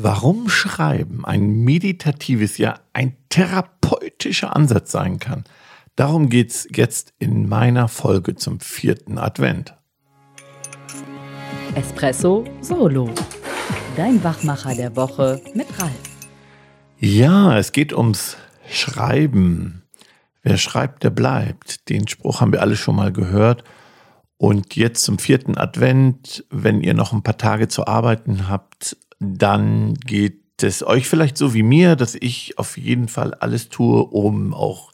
Warum Schreiben ein meditatives, ja ein therapeutischer Ansatz sein kann, darum geht's jetzt in meiner Folge zum vierten Advent. Espresso Solo. Dein Wachmacher der Woche mit Ralf. Ja, es geht ums Schreiben. Wer schreibt, der bleibt. Den Spruch haben wir alle schon mal gehört. Und jetzt zum vierten Advent, wenn ihr noch ein paar Tage zu arbeiten habt, dann geht es euch vielleicht so wie mir, dass ich auf jeden Fall alles tue, um auch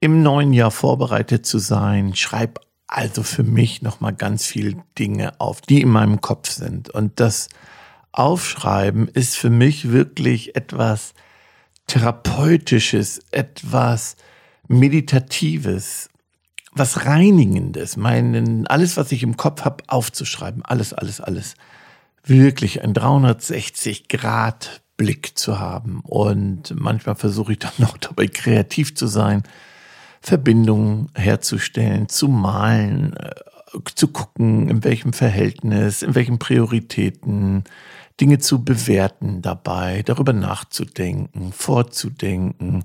im neuen Jahr vorbereitet zu sein. Schreib also für mich nochmal ganz viele Dinge auf, die in meinem Kopf sind. Und das Aufschreiben ist für mich wirklich etwas Therapeutisches, etwas Meditatives, was Reinigendes, meinen, alles, was ich im Kopf habe, aufzuschreiben. Alles, alles, alles wirklich ein 360 Grad Blick zu haben. Und manchmal versuche ich dann noch dabei kreativ zu sein, Verbindungen herzustellen, zu malen, äh, zu gucken, in welchem Verhältnis, in welchen Prioritäten, Dinge zu bewerten dabei, darüber nachzudenken, vorzudenken.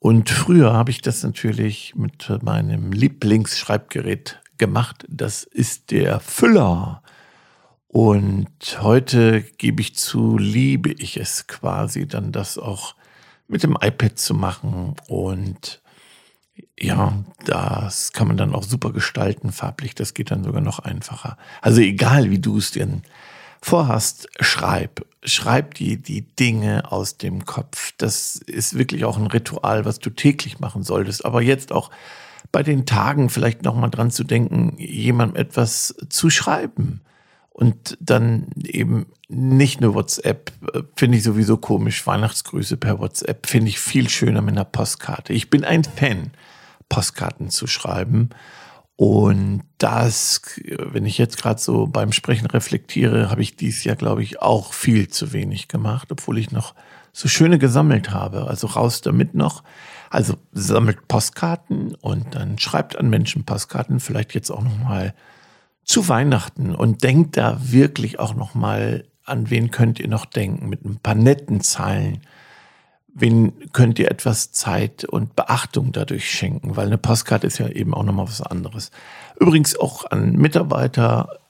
Und früher habe ich das natürlich mit meinem Lieblingsschreibgerät gemacht. Das ist der Füller. Und heute gebe ich zu, liebe ich es quasi, dann das auch mit dem iPad zu machen. Und ja, das kann man dann auch super gestalten, farblich. Das geht dann sogar noch einfacher. Also egal, wie du es dir vorhast, schreib. Schreib dir die Dinge aus dem Kopf. Das ist wirklich auch ein Ritual, was du täglich machen solltest. Aber jetzt auch bei den Tagen vielleicht nochmal dran zu denken, jemandem etwas zu schreiben und dann eben nicht nur WhatsApp, äh, finde ich sowieso komisch. Weihnachtsgrüße per WhatsApp finde ich viel schöner mit einer Postkarte. Ich bin ein Fan, Postkarten zu schreiben. Und das, wenn ich jetzt gerade so beim Sprechen reflektiere, habe ich dies Jahr, glaube ich, auch viel zu wenig gemacht, obwohl ich noch so schöne gesammelt habe. Also raus damit noch. Also sammelt Postkarten und dann schreibt an Menschen Postkarten, vielleicht jetzt auch noch mal zu Weihnachten und denkt da wirklich auch noch mal an wen könnt ihr noch denken mit ein paar netten Zeilen. Wen könnt ihr etwas Zeit und Beachtung dadurch schenken, weil eine Postkarte ist ja eben auch noch mal was anderes. Übrigens auch an Mitarbeiter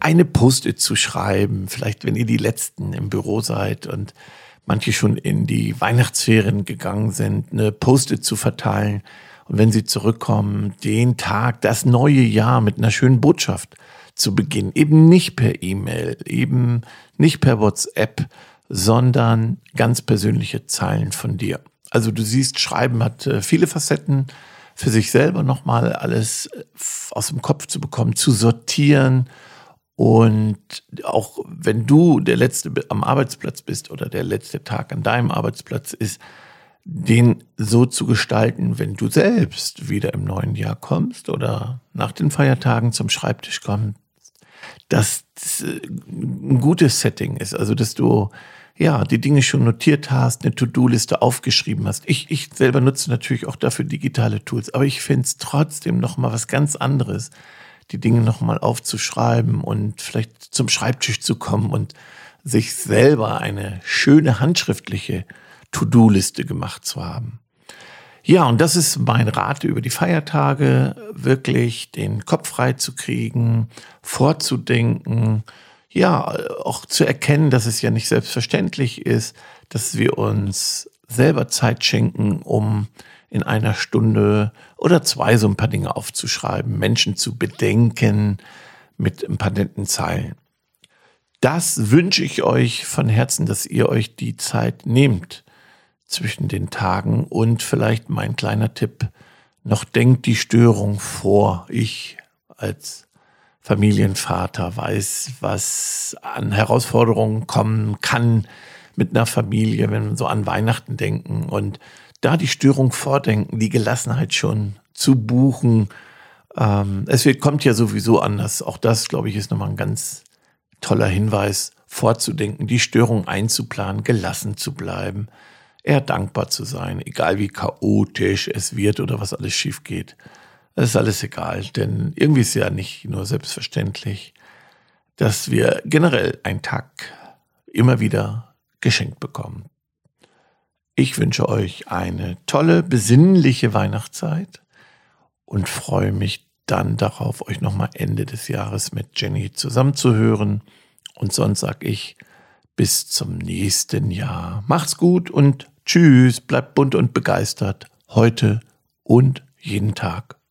eine Post-it zu schreiben, vielleicht wenn ihr die letzten im Büro seid und manche schon in die Weihnachtsferien gegangen sind, eine Post-it zu verteilen und wenn sie zurückkommen, den Tag, das neue Jahr mit einer schönen Botschaft zu beginnen. Eben nicht per E-Mail, eben nicht per WhatsApp, sondern ganz persönliche Zeilen von dir. Also du siehst, Schreiben hat äh, viele Facetten. Für sich selber nochmal alles äh, aus dem Kopf zu bekommen, zu sortieren. Und auch wenn du der Letzte am Arbeitsplatz bist oder der letzte Tag an deinem Arbeitsplatz ist, den so zu gestalten, wenn du selbst wieder im neuen Jahr kommst oder nach den Feiertagen zum Schreibtisch kommst, dass ein gutes Setting ist. Also, dass du ja die Dinge schon notiert hast, eine To-Do-Liste aufgeschrieben hast. Ich, ich selber nutze natürlich auch dafür digitale Tools, aber ich finde es trotzdem noch mal was ganz anderes, die Dinge noch mal aufzuschreiben und vielleicht zum Schreibtisch zu kommen und sich selber eine schöne handschriftliche To-Do-Liste gemacht zu haben. Ja, und das ist mein Rat über die Feiertage, wirklich den Kopf frei zu kriegen, vorzudenken, ja, auch zu erkennen, dass es ja nicht selbstverständlich ist, dass wir uns selber Zeit schenken, um in einer Stunde oder zwei so ein paar Dinge aufzuschreiben, Menschen zu bedenken mit ein paar netten Zeilen. Das wünsche ich euch von Herzen, dass ihr euch die Zeit nehmt zwischen den Tagen und vielleicht mein kleiner Tipp, noch denkt die Störung vor. Ich als Familienvater weiß, was an Herausforderungen kommen kann mit einer Familie, wenn wir so an Weihnachten denken und da die Störung vordenken, die Gelassenheit schon zu buchen. Ähm, es kommt ja sowieso anders. Auch das, glaube ich, ist nochmal ein ganz toller Hinweis, vorzudenken, die Störung einzuplanen, gelassen zu bleiben eher dankbar zu sein, egal wie chaotisch es wird oder was alles schief geht. Das ist alles egal, denn irgendwie ist ja nicht nur selbstverständlich, dass wir generell einen Tag immer wieder geschenkt bekommen. Ich wünsche euch eine tolle, besinnliche Weihnachtszeit und freue mich dann darauf, euch nochmal Ende des Jahres mit Jenny zusammenzuhören. Und sonst sag ich bis zum nächsten Jahr. Macht's gut und tschüss, bleibt bunt und begeistert heute und jeden Tag.